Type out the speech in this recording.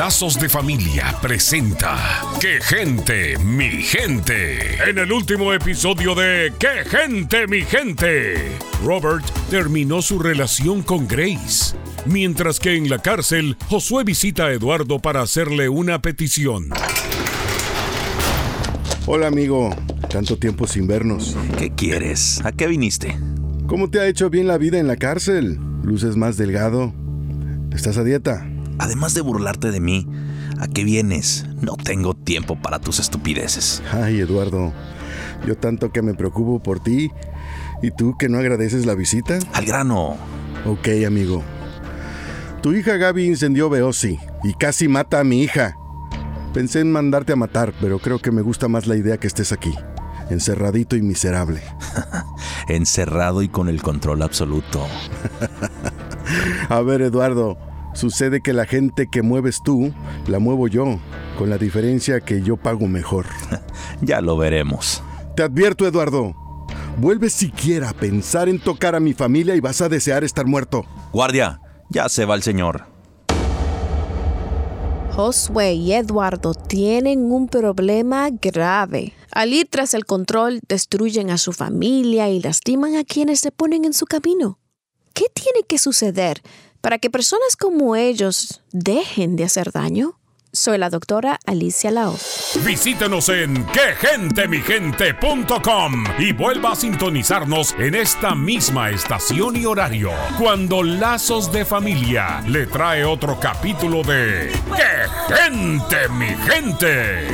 Lazos de Familia presenta ¡Qué gente, mi gente! En el último episodio de ¡Qué gente, mi gente! Robert terminó su relación con Grace, mientras que en la cárcel Josué visita a Eduardo para hacerle una petición. Hola amigo, tanto tiempo sin vernos. ¿Qué quieres? ¿A qué viniste? ¿Cómo te ha hecho bien la vida en la cárcel? Luces más delgado. ¿Estás a dieta? Además de burlarte de mí, ¿a qué vienes? No tengo tiempo para tus estupideces. Ay, Eduardo, yo tanto que me preocupo por ti y tú que no agradeces la visita. Al grano. Ok, amigo. Tu hija Gaby incendió Beosi y casi mata a mi hija. Pensé en mandarte a matar, pero creo que me gusta más la idea que estés aquí, encerradito y miserable. Encerrado y con el control absoluto. A ver, Eduardo, sucede que la gente que mueves tú, la muevo yo, con la diferencia que yo pago mejor. Ya lo veremos. Te advierto, Eduardo, vuelves siquiera a pensar en tocar a mi familia y vas a desear estar muerto. Guardia, ya se va el señor. Josué y Eduardo tienen un problema grave. Al ir tras el control, destruyen a su familia y lastiman a quienes se ponen en su camino. ¿Qué tiene que suceder para que personas como ellos dejen de hacer daño? Soy la doctora Alicia Lao. Visítenos en quegentemigente.com y vuelva a sintonizarnos en esta misma estación y horario cuando Lazos de Familia le trae otro capítulo de ¡Qué gente, mi gente!